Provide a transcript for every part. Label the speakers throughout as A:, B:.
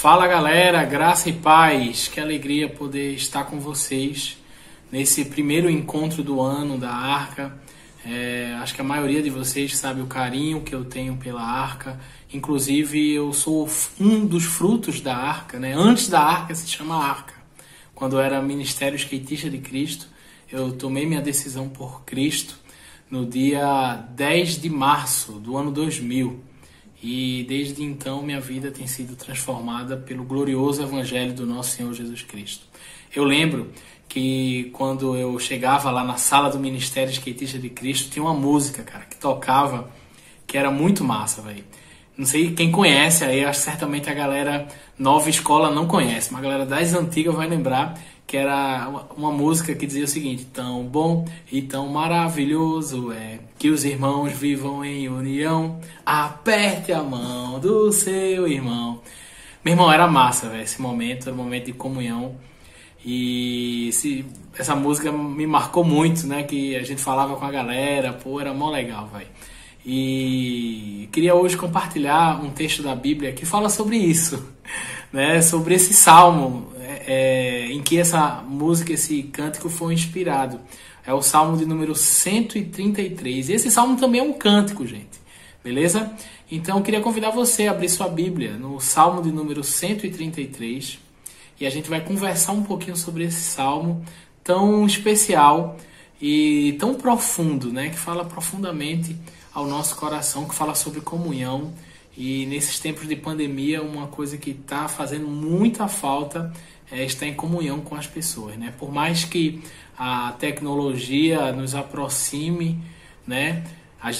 A: Fala galera, graça e paz, que alegria poder estar com vocês nesse primeiro encontro do ano da Arca. É, acho que a maioria de vocês sabe o carinho que eu tenho pela Arca. Inclusive, eu sou um dos frutos da Arca, né? Antes da Arca se chama Arca. Quando eu era Ministério Skatista de Cristo, eu tomei minha decisão por Cristo no dia 10 de março do ano 2000. E desde então minha vida tem sido transformada pelo glorioso Evangelho do nosso Senhor Jesus Cristo. Eu lembro que quando eu chegava lá na sala do Ministério Skatista de Cristo, tinha uma música, cara, que tocava, que era muito massa, velho. Não sei quem conhece aí, acho certamente a galera nova escola não conhece, mas a galera das antigas vai lembrar que era uma música que dizia o seguinte: tão bom e tão maravilhoso é que os irmãos vivam em união. Aperte a mão do seu irmão. Meu irmão, era massa, velho, esse momento, era um momento de comunhão. E esse, essa música me marcou muito, né? Que a gente falava com a galera, pô, era mó legal, velho. E queria hoje compartilhar um texto da Bíblia que fala sobre isso, né? Sobre esse salmo é, em que essa música, esse cântico foi inspirado. É o Salmo de número 133. E esse salmo também é um cântico, gente. Beleza? Então eu queria convidar você a abrir sua Bíblia no Salmo de número 133 e a gente vai conversar um pouquinho sobre esse salmo tão especial e tão profundo, né, que fala profundamente ao nosso coração, que fala sobre comunhão. E nesses tempos de pandemia, uma coisa que está fazendo muita falta é estar em comunhão com as pessoas, né? Por mais que a tecnologia nos aproxime, né?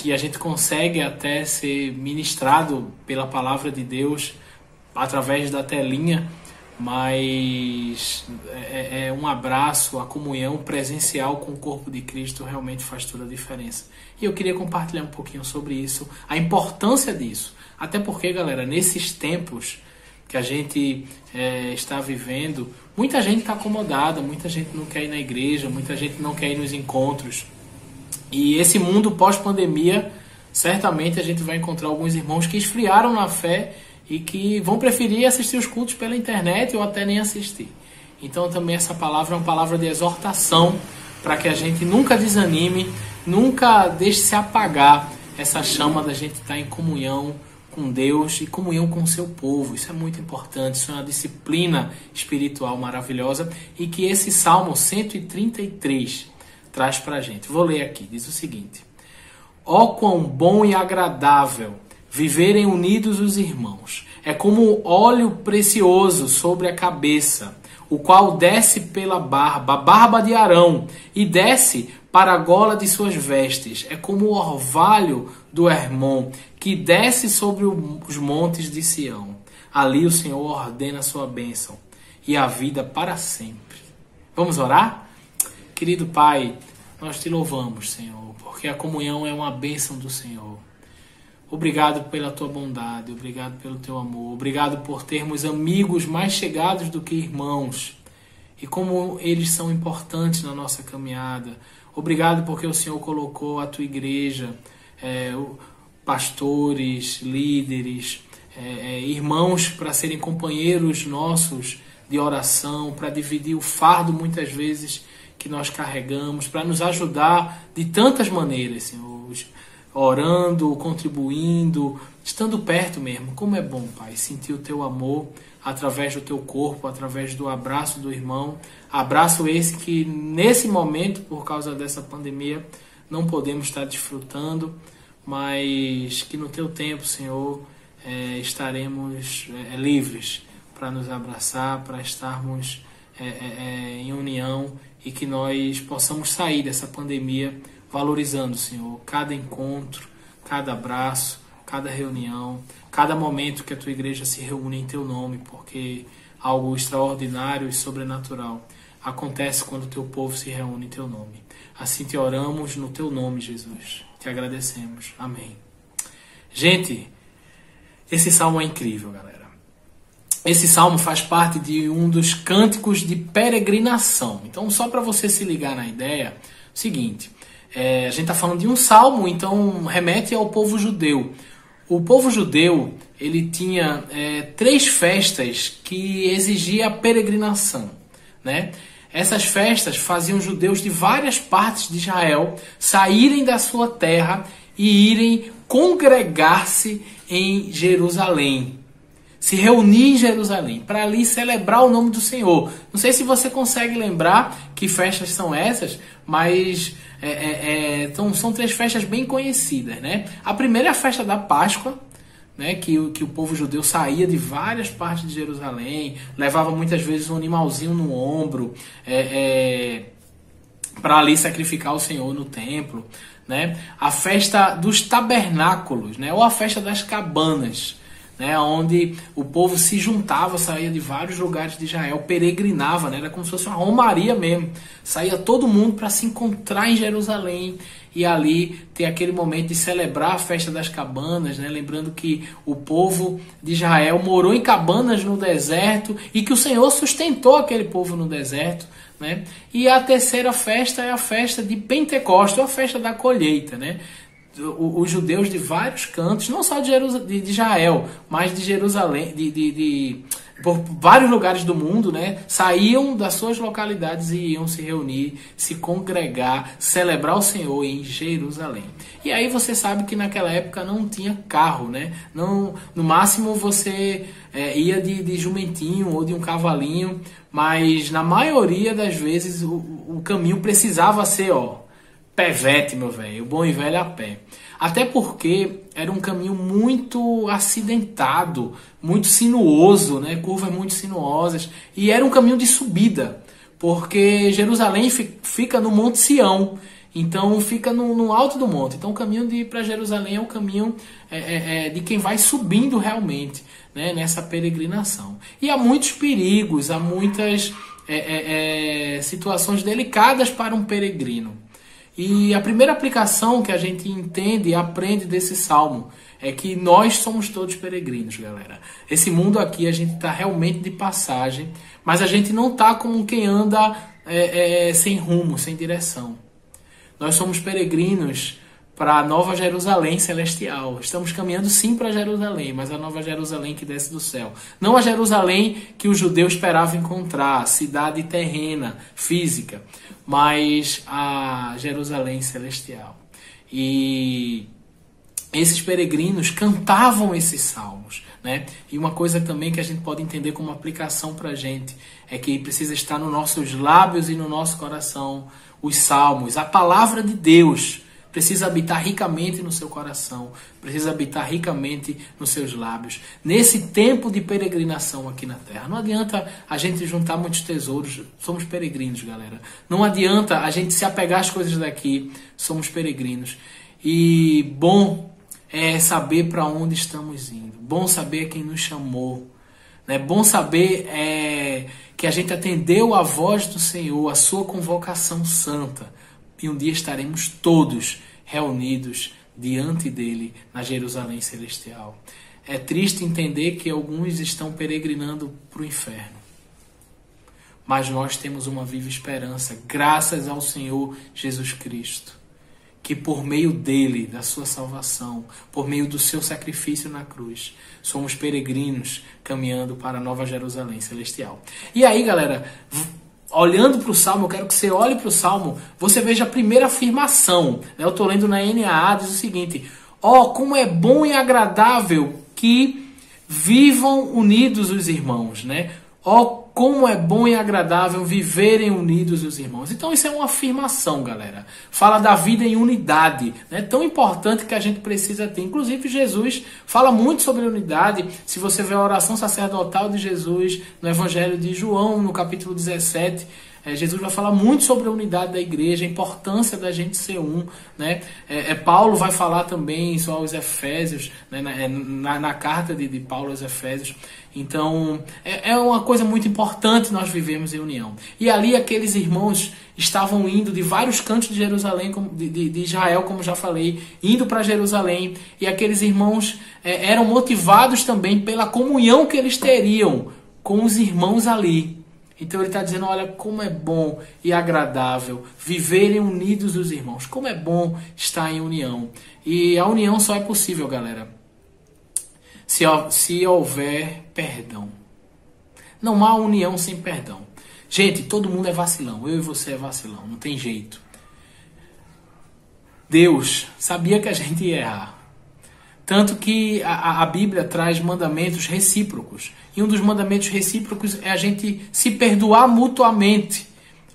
A: E a gente consegue até ser ministrado pela palavra de Deus através da telinha, mas é, é, um abraço, a comunhão presencial com o corpo de Cristo realmente faz toda a diferença. E eu queria compartilhar um pouquinho sobre isso, a importância disso. Até porque, galera, nesses tempos que a gente é, está vivendo, muita gente está acomodada, muita gente não quer ir na igreja, muita gente não quer ir nos encontros. E esse mundo pós-pandemia, certamente a gente vai encontrar alguns irmãos que esfriaram na fé e que vão preferir assistir os cultos pela internet ou até nem assistir. Então também essa palavra é uma palavra de exortação para que a gente nunca desanime, nunca deixe se apagar essa chama da gente estar em comunhão com Deus e comunhão com o seu povo. Isso é muito importante, isso é uma disciplina espiritual maravilhosa e que esse Salmo 133 traz para a gente. Vou ler aqui, diz o seguinte: Ó oh, quão bom e agradável viverem unidos os irmãos. É como óleo precioso sobre a cabeça, o qual desce pela barba, a barba de Arão, e desce para a gola de suas vestes. É como o orvalho do Hermon, que desce sobre os montes de Sião. Ali o Senhor ordena a sua bênção e a vida para sempre. Vamos orar? Querido Pai, nós te louvamos, Senhor, porque a comunhão é uma bênção do Senhor. Obrigado pela tua bondade, obrigado pelo teu amor, obrigado por termos amigos mais chegados do que irmãos e como eles são importantes na nossa caminhada. Obrigado porque o Senhor colocou a tua igreja, é, pastores, líderes, é, é, irmãos para serem companheiros nossos de oração, para dividir o fardo muitas vezes que nós carregamos, para nos ajudar de tantas maneiras, Senhor. Orando, contribuindo, estando perto mesmo. Como é bom, Pai, sentir o teu amor através do teu corpo, através do abraço do irmão. Abraço esse que nesse momento, por causa dessa pandemia, não podemos estar desfrutando mas que no teu tempo, Senhor, é, estaremos é, livres para nos abraçar, para estarmos é, é, é, em união e que nós possamos sair dessa pandemia valorizando, Senhor, cada encontro, cada abraço, cada reunião, cada momento que a tua igreja se reúne em teu nome, porque algo extraordinário e sobrenatural acontece quando o teu povo se reúne em teu nome. Assim te oramos no teu nome, Jesus. Te agradecemos. Amém. Gente, esse salmo é incrível, galera. Esse salmo faz parte de um dos cânticos de peregrinação. Então, só para você se ligar na ideia, seguinte: é, a gente está falando de um salmo, então remete ao povo judeu. o povo judeu ele tinha é, três festas que exigia peregrinação, né? Essas festas faziam judeus de várias partes de Israel saírem da sua terra e irem congregar-se em Jerusalém. Se reunir em Jerusalém para ali celebrar o nome do Senhor. Não sei se você consegue lembrar que festas são essas, mas é, é, é, então, são três festas bem conhecidas. Né? A primeira é a festa da Páscoa, né, que, que o povo judeu saía de várias partes de Jerusalém, levava muitas vezes um animalzinho no ombro é, é, para ali sacrificar o Senhor no templo. Né? A festa dos tabernáculos, né, ou a festa das cabanas né, onde o povo se juntava, saía de vários lugares de Israel, peregrinava, né, era como se fosse uma romaria mesmo. Saía todo mundo para se encontrar em Jerusalém e ali ter aquele momento de celebrar a festa das cabanas, né, lembrando que o povo de Israel morou em cabanas no deserto e que o Senhor sustentou aquele povo no deserto. Né? E a terceira festa é a festa de Pentecostes, a festa da colheita. Né? Os judeus de vários cantos, não só de, de Israel, mas de Jerusalém, de, de, de, por vários lugares do mundo, né, saíam das suas localidades e iam se reunir, se congregar, celebrar o Senhor em Jerusalém. E aí você sabe que naquela época não tinha carro, né? Não, no máximo você é, ia de, de jumentinho ou de um cavalinho, mas na maioria das vezes o, o caminho precisava ser, ó, pevete, meu velho, o bom e velho a pé. Até porque era um caminho muito acidentado, muito sinuoso, né? curvas muito sinuosas, e era um caminho de subida, porque Jerusalém fica no Monte Sião, então fica no, no alto do monte. Então o caminho de para Jerusalém é o caminho é, é, é, de quem vai subindo realmente né? nessa peregrinação. E há muitos perigos, há muitas é, é, é, situações delicadas para um peregrino. E a primeira aplicação que a gente entende e aprende desse salmo é que nós somos todos peregrinos, galera. Esse mundo aqui a gente está realmente de passagem, mas a gente não está como quem anda é, é, sem rumo, sem direção. Nós somos peregrinos para a Nova Jerusalém celestial. Estamos caminhando sim para Jerusalém, mas a Nova Jerusalém que desce do céu. Não a Jerusalém que o judeu esperava encontrar, cidade terrena, física, mas a Jerusalém celestial. E esses peregrinos cantavam esses salmos. Né? E uma coisa também que a gente pode entender como aplicação para a gente é que precisa estar nos nossos lábios e no nosso coração os salmos, a palavra de Deus precisa habitar ricamente no seu coração, precisa habitar ricamente nos seus lábios. Nesse tempo de peregrinação aqui na terra, não adianta a gente juntar muitos tesouros, somos peregrinos, galera. Não adianta a gente se apegar às coisas daqui, somos peregrinos. E bom é saber para onde estamos indo, bom saber quem nos chamou. É bom saber é, que a gente atendeu a voz do Senhor, a sua convocação santa e um dia estaremos todos reunidos diante dele na Jerusalém celestial. É triste entender que alguns estão peregrinando para o inferno. Mas nós temos uma viva esperança, graças ao Senhor Jesus Cristo, que por meio dele, da sua salvação, por meio do seu sacrifício na cruz, somos peregrinos caminhando para a Nova Jerusalém celestial. E aí, galera, olhando para o Salmo, eu quero que você olhe para o Salmo, você veja a primeira afirmação. Né? Eu estou lendo na NAA, diz o seguinte: Ó, oh, como é bom e agradável que vivam unidos os irmãos, né? Ó, oh, como é bom e agradável viverem unidos os irmãos. Então isso é uma afirmação, galera. Fala da vida em unidade, né? Tão importante que a gente precisa ter. Inclusive Jesus fala muito sobre unidade. Se você vê a oração sacerdotal de Jesus no Evangelho de João, no capítulo 17, é, Jesus vai falar muito sobre a unidade da igreja, a importância da gente ser um. Né? É, é Paulo vai falar também isso aos Efésios, né? na, é, na, na, carta de, de, Paulo aos Efésios. Então, é, é uma coisa muito importante nós vivemos em união. E ali aqueles irmãos estavam indo de vários cantos de Jerusalém, de, de Israel, como já falei, indo para Jerusalém. E aqueles irmãos é, eram motivados também pela comunhão que eles teriam com os irmãos ali. Então ele está dizendo: olha, como é bom e agradável viverem unidos os irmãos. Como é bom estar em união. E a união só é possível, galera, se, se houver perdão. Não há união sem perdão. Gente, todo mundo é vacilão. Eu e você é vacilão. Não tem jeito. Deus sabia que a gente ia errar. Tanto que a, a, Bíblia traz mandamentos recíprocos. E um dos mandamentos recíprocos é a gente se perdoar mutuamente.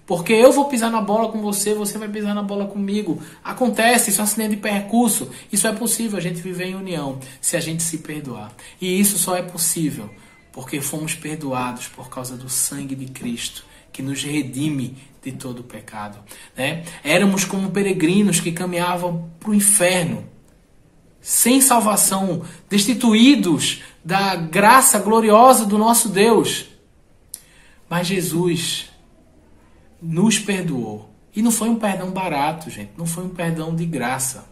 A: Porque eu vou pisar na bola com você, você vai pisar na bola comigo. Acontece, isso é um acidente de percurso. Isso é possível a gente viver em união se a gente se perdoar. E isso só é possível porque fomos perdoados por causa do sangue de Cristo, que nos redime de todo o pecado. Né? Éramos como peregrinos que caminhavam para o inferno, sem salvação, destituídos da graça gloriosa do nosso Deus. Mas Jesus nos perdoou. E não foi um perdão barato, gente. Não foi um perdão de graça.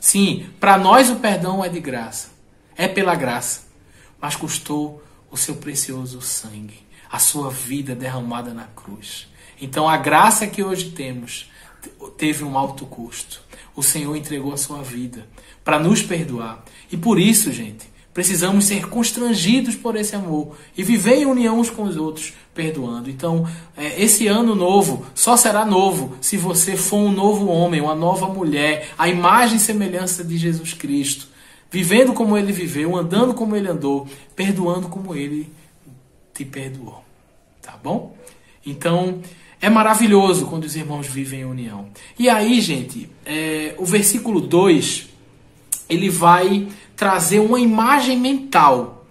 A: Sim, para nós o perdão é de graça. É pela graça. Mas custou o seu precioso sangue, a sua vida derramada na cruz. Então a graça que hoje temos teve um alto custo. O Senhor entregou a sua vida para nos perdoar. E por isso, gente, precisamos ser constrangidos por esse amor e viver em união uns com os outros, perdoando. Então, é, esse ano novo só será novo se você for um novo homem, uma nova mulher, a imagem e semelhança de Jesus Cristo vivendo como ele viveu, andando como ele andou, perdoando como ele te perdoou. Tá bom? Então, é maravilhoso quando os irmãos vivem em união. E aí, gente, é, o versículo 2, ele vai trazer uma imagem mental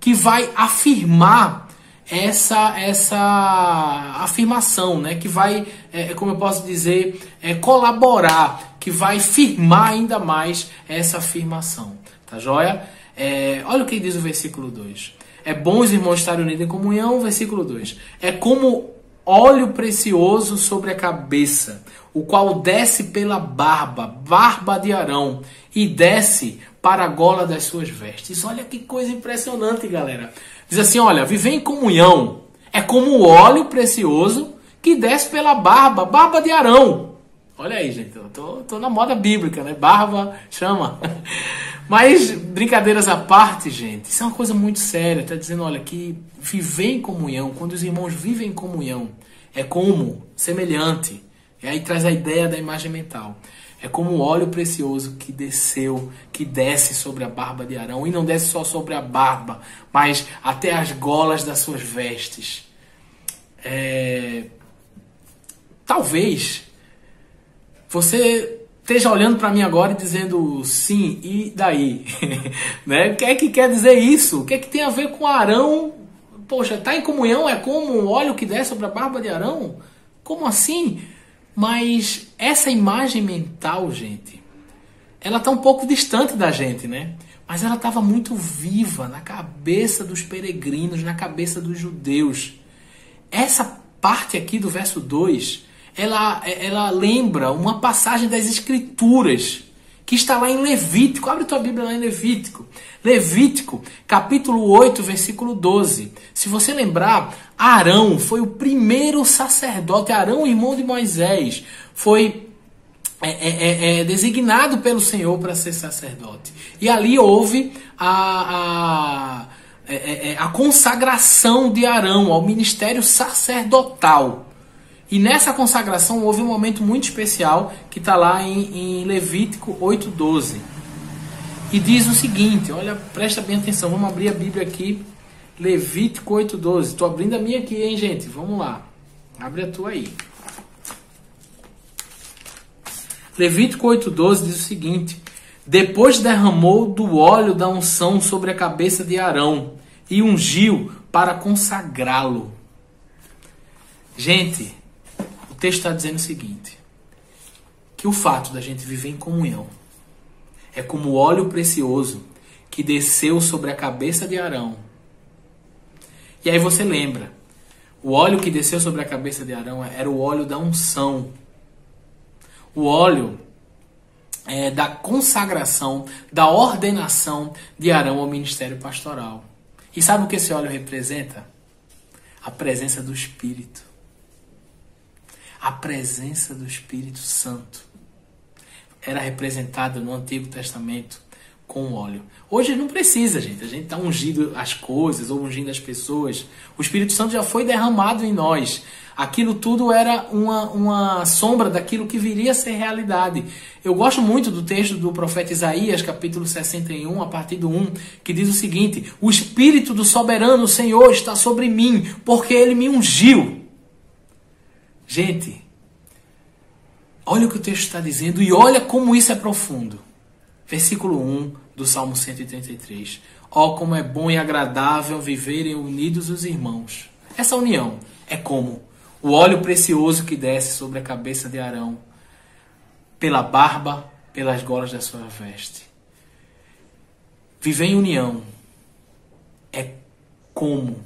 A: que vai afirmar essa essa afirmação, né, que vai, é, como eu posso dizer, é, colaborar, que vai firmar ainda mais essa afirmação, tá joia? É, olha o que diz o versículo 2. É bom os irmãos estarem unidos em comunhão, versículo 2. É como óleo precioso sobre a cabeça, o qual desce pela barba, barba de Arão, e desce para a gola das suas vestes. Olha que coisa impressionante, galera. Diz assim: olha, viver em comunhão é como o óleo precioso que desce pela barba, barba de Arão. Olha aí, gente, eu tô, tô na moda bíblica, né? Barba chama. Mas, brincadeiras à parte, gente, isso é uma coisa muito séria. Está dizendo, olha, que viver em comunhão, quando os irmãos vivem em comunhão, é como, semelhante. E aí traz a ideia da imagem mental. É como o óleo precioso que desceu, que desce sobre a barba de Arão. E não desce só sobre a barba, mas até as golas das suas vestes. É... Talvez você esteja olhando para mim agora e dizendo sim, e daí? né? O que é que quer dizer isso? O que é que tem a ver com Arão? Poxa, tá em comunhão? É como o óleo que desce sobre a barba de Arão? Como assim? Mas essa imagem mental, gente, ela está um pouco distante da gente, né? Mas ela estava muito viva na cabeça dos peregrinos, na cabeça dos judeus. Essa parte aqui do verso 2, ela, ela lembra uma passagem das Escrituras que está lá em Levítico. Abre tua Bíblia lá em Levítico. Levítico, capítulo 8, versículo 12. Se você lembrar, Arão foi o primeiro sacerdote, Arão, irmão de Moisés, foi é, é, é, é designado pelo Senhor para ser sacerdote. E ali houve a, a, é, é, a consagração de Arão ao ministério sacerdotal. E nessa consagração houve um momento muito especial que está lá em, em Levítico 8,12. E diz o seguinte: olha, presta bem atenção, vamos abrir a Bíblia aqui. Levítico 8,12. Estou abrindo a minha aqui, hein, gente? Vamos lá. Abre a tua aí. Levítico 8,12 diz o seguinte: Depois derramou do óleo da unção sobre a cabeça de Arão e ungiu para consagrá-lo. Gente, texto está dizendo o seguinte: que o fato da gente viver em comunhão é como óleo precioso que desceu sobre a cabeça de Arão. E aí você lembra, o óleo que desceu sobre a cabeça de Arão era o óleo da unção. O óleo é, da consagração, da ordenação de Arão ao ministério pastoral. E sabe o que esse óleo representa? A presença do Espírito a presença do Espírito Santo. Era representada no Antigo Testamento com óleo. Hoje não precisa, gente. A gente está ungindo as coisas ou ungindo as pessoas. O Espírito Santo já foi derramado em nós. Aquilo tudo era uma, uma sombra daquilo que viria a ser realidade. Eu gosto muito do texto do profeta Isaías, capítulo 61, a partir do 1, que diz o seguinte: O Espírito do soberano Senhor está sobre mim, porque ele me ungiu. Gente, olha o que o texto está dizendo e olha como isso é profundo. Versículo 1 do Salmo 133. Ó, oh, como é bom e agradável viverem unidos os irmãos. Essa união é como o óleo precioso que desce sobre a cabeça de Arão, pela barba, pelas golas da sua veste. Viver em união é como,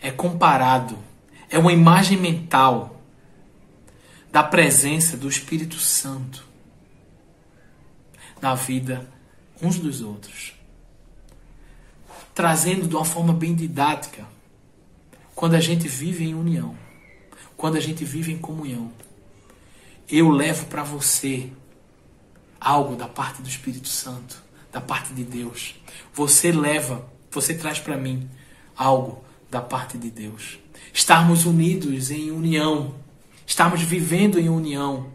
A: é comparado, é uma imagem mental da presença do Espírito Santo na vida uns dos outros. Trazendo de uma forma bem didática, quando a gente vive em união, quando a gente vive em comunhão, eu levo para você algo da parte do Espírito Santo, da parte de Deus. Você leva, você traz para mim algo da parte de Deus. Estarmos unidos em união, estarmos vivendo em união,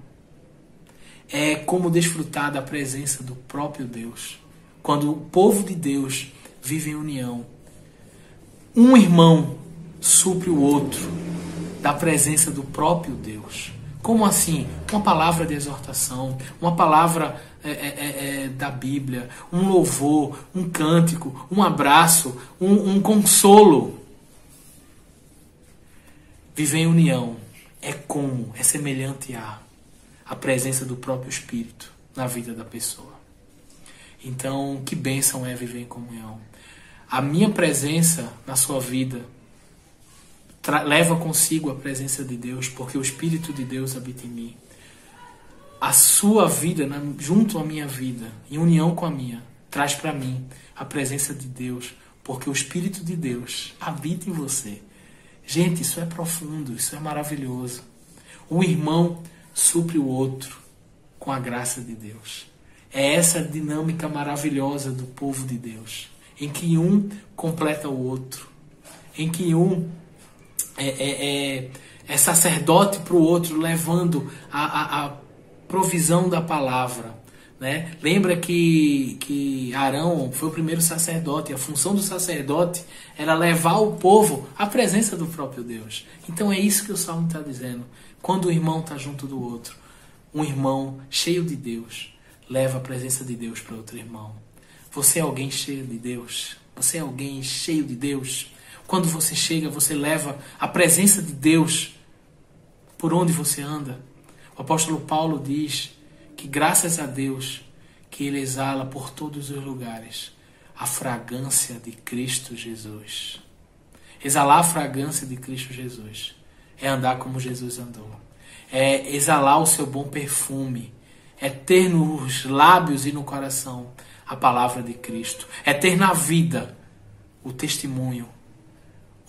A: é como desfrutar da presença do próprio Deus. Quando o povo de Deus vive em união, um irmão supre o outro da presença do próprio Deus. Como assim? Uma palavra de exortação, uma palavra é, é, é, é da Bíblia, um louvor, um cântico, um abraço, um, um consolo. Viver em união é como, é semelhante a a presença do próprio Espírito na vida da pessoa. Então, que bênção é viver em comunhão. A minha presença na sua vida leva consigo a presença de Deus, porque o Espírito de Deus habita em mim. A sua vida, junto à minha vida, em união com a minha, traz para mim a presença de Deus, porque o Espírito de Deus habita em você. Gente, isso é profundo, isso é maravilhoso. O irmão supre o outro com a graça de Deus. É essa dinâmica maravilhosa do povo de Deus, em que um completa o outro, em que um é, é, é, é sacerdote para o outro, levando a, a, a provisão da palavra. Né? Lembra que, que Arão foi o primeiro sacerdote, a função do sacerdote era levar o povo à presença do próprio Deus. Então é isso que o Salmo está dizendo. Quando o irmão está junto do outro, um irmão cheio de Deus leva a presença de Deus para outro irmão. Você é alguém cheio de Deus. Você é alguém cheio de Deus. Quando você chega, você leva a presença de Deus por onde você anda. O apóstolo Paulo diz que graças a Deus que ele exala por todos os lugares a fragrância de Cristo Jesus. Exalar a fragrância de Cristo Jesus é andar como Jesus andou. É exalar o seu bom perfume. É ter nos lábios e no coração a palavra de Cristo. É ter na vida o testemunho,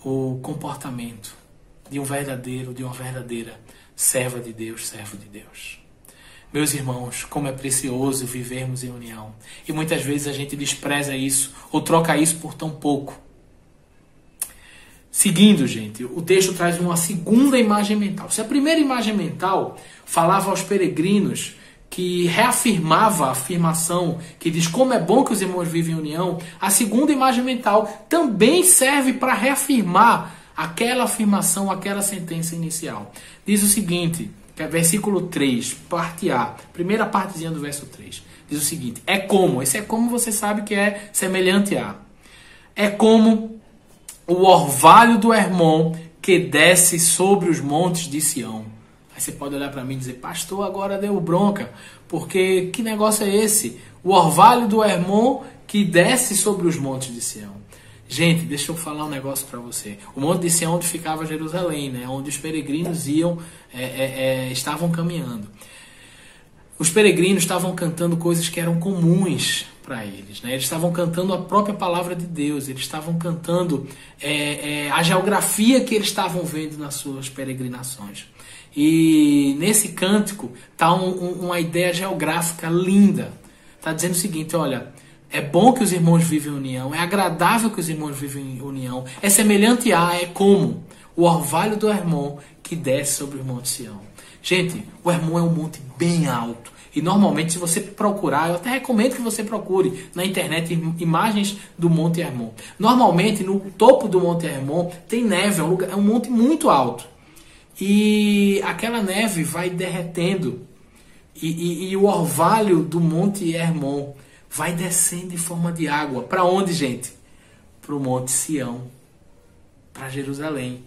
A: o comportamento de um verdadeiro, de uma verdadeira serva de Deus, servo de Deus. Meus irmãos, como é precioso vivermos em união. E muitas vezes a gente despreza isso ou troca isso por tão pouco. Seguindo, gente, o texto traz uma segunda imagem mental. Se a primeira imagem mental falava aos peregrinos que reafirmava a afirmação que diz como é bom que os irmãos vivem em união, a segunda imagem mental também serve para reafirmar aquela afirmação, aquela sentença inicial. Diz o seguinte, versículo 3, parte A, primeira partezinha do verso 3. Diz o seguinte: é como, esse é como você sabe que é semelhante a. É como o orvalho do Hermon que desce sobre os montes de Sião. Aí você pode olhar para mim e dizer, pastor, agora deu bronca, porque que negócio é esse? O orvalho do Hermon que desce sobre os montes de Sião. Gente, deixa eu falar um negócio para você. O monte de Sião onde ficava Jerusalém, né? onde os peregrinos iam, é, é, é, estavam caminhando. Os peregrinos estavam cantando coisas que eram comuns para eles. Né? Eles estavam cantando a própria palavra de Deus, eles estavam cantando é, é, a geografia que eles estavam vendo nas suas peregrinações. E nesse cântico está um, um, uma ideia geográfica linda. Está dizendo o seguinte: olha, é bom que os irmãos vivem em união, é agradável que os irmãos vivem em união, é semelhante a, é como o orvalho do Hermon que desce sobre o Monte Sião. Gente, o Hermon é um monte bem alto. E normalmente, se você procurar, eu até recomendo que você procure na internet imagens do Monte Hermon. Normalmente, no topo do Monte Hermon tem neve, é um, lugar, é um monte muito alto. E aquela neve vai derretendo. E, e, e o orvalho do Monte Hermon vai descendo em forma de água. Para onde, gente? Para o Monte Sião, para Jerusalém.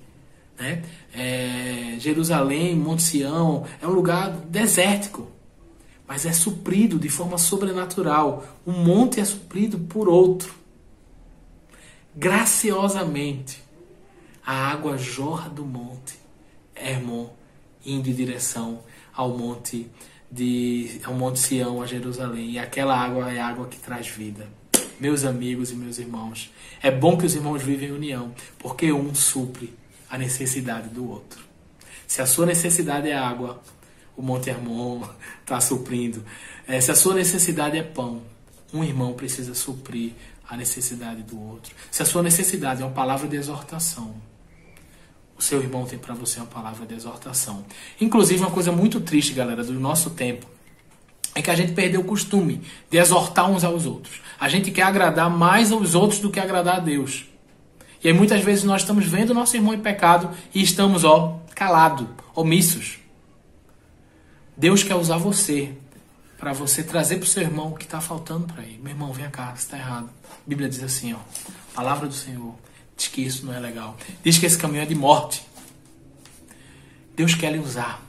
A: Né? É, Jerusalém, Monte Sião, é um lugar desértico, mas é suprido de forma sobrenatural. Um monte é suprido por outro. Graciosamente, a água jorra do monte Hermon, indo em direção ao monte de ao monte Sião, a Jerusalém. E aquela água é água que traz vida. Meus amigos e meus irmãos, é bom que os irmãos vivem em união, porque um supre a necessidade do outro. Se a sua necessidade é água, o Monte Hermon está suprindo. É, se a sua necessidade é pão, um irmão precisa suprir a necessidade do outro. Se a sua necessidade é uma palavra de exortação, o seu irmão tem para você uma palavra de exortação. Inclusive, uma coisa muito triste, galera, do nosso tempo, é que a gente perdeu o costume de exortar uns aos outros. A gente quer agradar mais aos outros do que agradar a Deus. E aí muitas vezes nós estamos vendo nosso irmão em pecado e estamos, ó, calado, omissos. Deus quer usar você para você trazer para o seu irmão o que está faltando para ele. Meu irmão, vem cá, está errado. A Bíblia diz assim, ó, palavra do Senhor diz que isso não é legal. Diz que esse caminho é de morte. Deus quer lhe usar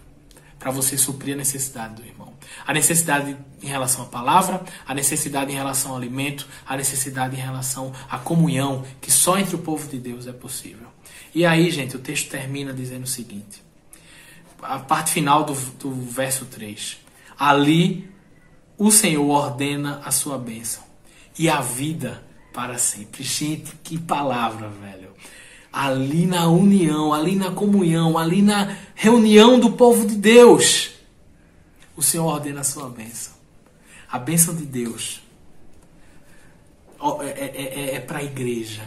A: para você suprir a necessidade do irmão. A necessidade em relação à palavra, a necessidade em relação ao alimento, a necessidade em relação à comunhão, que só entre o povo de Deus é possível. E aí, gente, o texto termina dizendo o seguinte: a parte final do, do verso 3. Ali o Senhor ordena a sua bênção e a vida para sempre. Gente, que palavra, velho ali na união, ali na comunhão, ali na reunião do povo de Deus, o Senhor ordena a sua bênção. A bênção de Deus é, é, é, é para a igreja,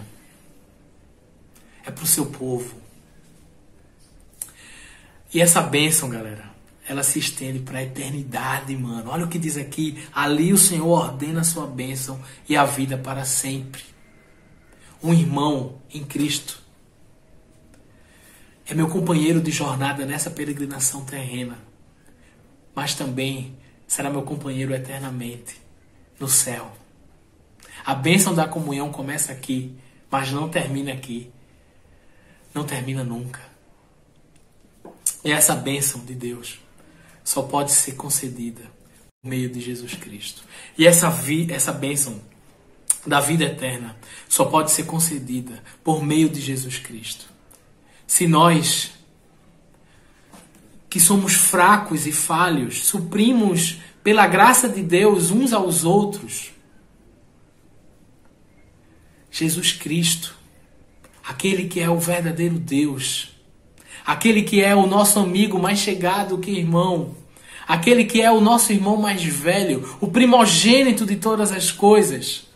A: é para o seu povo. E essa bênção, galera, ela se estende para a eternidade, mano. Olha o que diz aqui: ali o Senhor ordena a sua bênção e a vida para sempre. Um irmão em Cristo é meu companheiro de jornada nessa peregrinação terrena, mas também será meu companheiro eternamente no céu. A bênção da comunhão começa aqui, mas não termina aqui. Não termina nunca. E essa bênção de Deus só pode ser concedida por meio de Jesus Cristo. E essa, vi, essa bênção da vida eterna só pode ser concedida por meio de Jesus Cristo se nós, que somos fracos e falhos, suprimos pela graça de Deus uns aos outros, Jesus Cristo, aquele que é o verdadeiro Deus, aquele que é o nosso amigo mais chegado que irmão, aquele que é o nosso irmão mais velho, o primogênito de todas as coisas.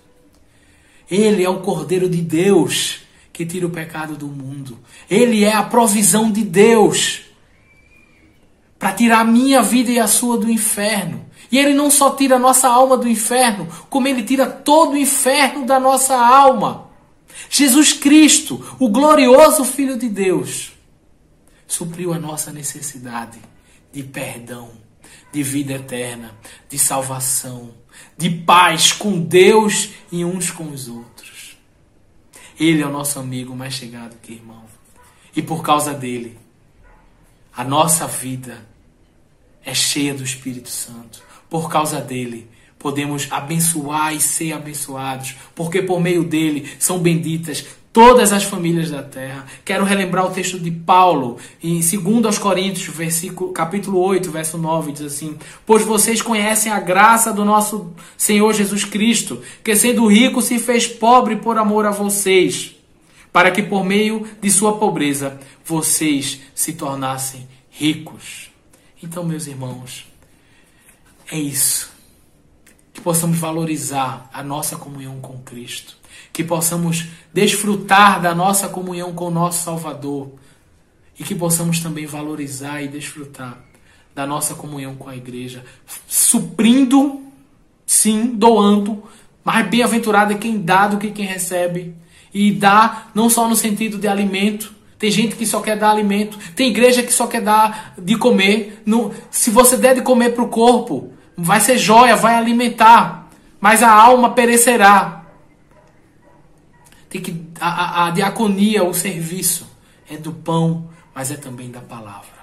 A: Ele é o Cordeiro de Deus que tira o pecado do mundo. Ele é a provisão de Deus para tirar a minha vida e a sua do inferno. E ele não só tira a nossa alma do inferno, como ele tira todo o inferno da nossa alma. Jesus Cristo, o glorioso Filho de Deus, supriu a nossa necessidade de perdão, de vida eterna, de salvação, de paz com Deus e uns com os outros. Ele é o nosso amigo mais chegado que irmão. E por causa dele, a nossa vida é cheia do Espírito Santo. Por causa dele, podemos abençoar e ser abençoados, porque por meio dele são benditas todas as famílias da terra. Quero relembrar o texto de Paulo, em 2 Coríntios, versículo, capítulo 8, verso 9, diz assim: Pois vocês conhecem a graça do nosso Senhor Jesus Cristo, que sendo rico se fez pobre por amor a vocês, para que por meio de sua pobreza vocês se tornassem ricos. Então, meus irmãos, é isso que possamos valorizar a nossa comunhão com Cristo, que possamos desfrutar da nossa comunhão com o nosso Salvador e que possamos também valorizar e desfrutar da nossa comunhão com a igreja, suprindo, sim, doando, mas bem-aventurado é quem dá do que quem recebe. E dá não só no sentido de alimento, tem gente que só quer dar alimento. Tem igreja que só quer dar de comer. No, se você der de comer para o corpo, vai ser joia, vai alimentar. Mas a alma perecerá. Tem que a, a, a diaconia, o serviço, é do pão, mas é também da palavra.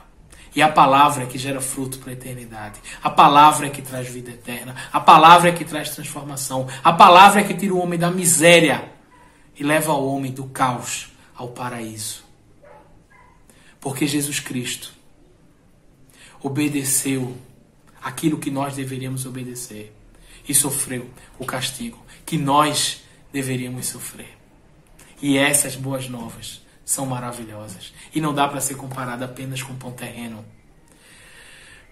A: E a palavra é que gera fruto para a eternidade. A palavra é que traz vida eterna. A palavra é que traz transformação. A palavra é que tira o homem da miséria e leva o homem do caos ao paraíso. Porque Jesus Cristo obedeceu aquilo que nós deveríamos obedecer e sofreu o castigo que nós deveríamos sofrer. E essas boas novas são maravilhosas e não dá para ser comparada apenas com pão terreno.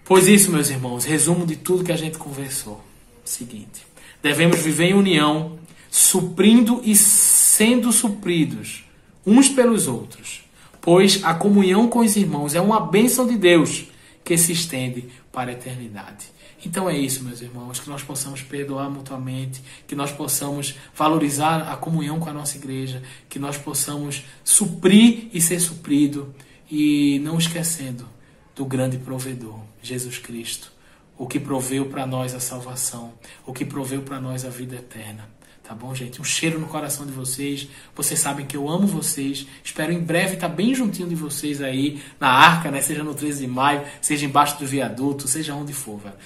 A: Pois isso, meus irmãos, resumo de tudo que a gente conversou. Seguinte: devemos viver em união, suprindo e sendo supridos uns pelos outros pois a comunhão com os irmãos é uma bênção de Deus que se estende para a eternidade. Então é isso, meus irmãos, que nós possamos perdoar mutuamente, que nós possamos valorizar a comunhão com a nossa igreja, que nós possamos suprir e ser suprido, e não esquecendo do grande provedor, Jesus Cristo, o que proveu para nós a salvação, o que proveu para nós a vida eterna. Tá bom, gente? Um cheiro no coração de vocês. Vocês sabem que eu amo vocês. Espero em breve estar bem juntinho de vocês aí na arca, né? Seja no 13 de maio, seja embaixo do viaduto, seja onde for, velho.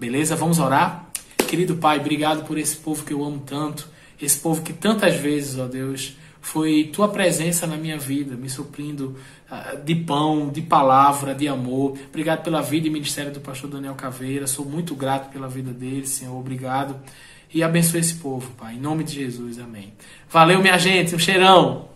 A: Beleza? Vamos orar? Querido Pai, obrigado por esse povo que eu amo tanto. Esse povo que tantas vezes, ó Deus, foi tua presença na minha vida, me suprindo uh, de pão, de palavra, de amor. Obrigado pela vida e ministério do pastor Daniel Caveira. Sou muito grato pela vida dele, Senhor. Obrigado e abençoe esse povo, Pai. Em nome de Jesus, amém. Valeu, minha gente. Um cheirão.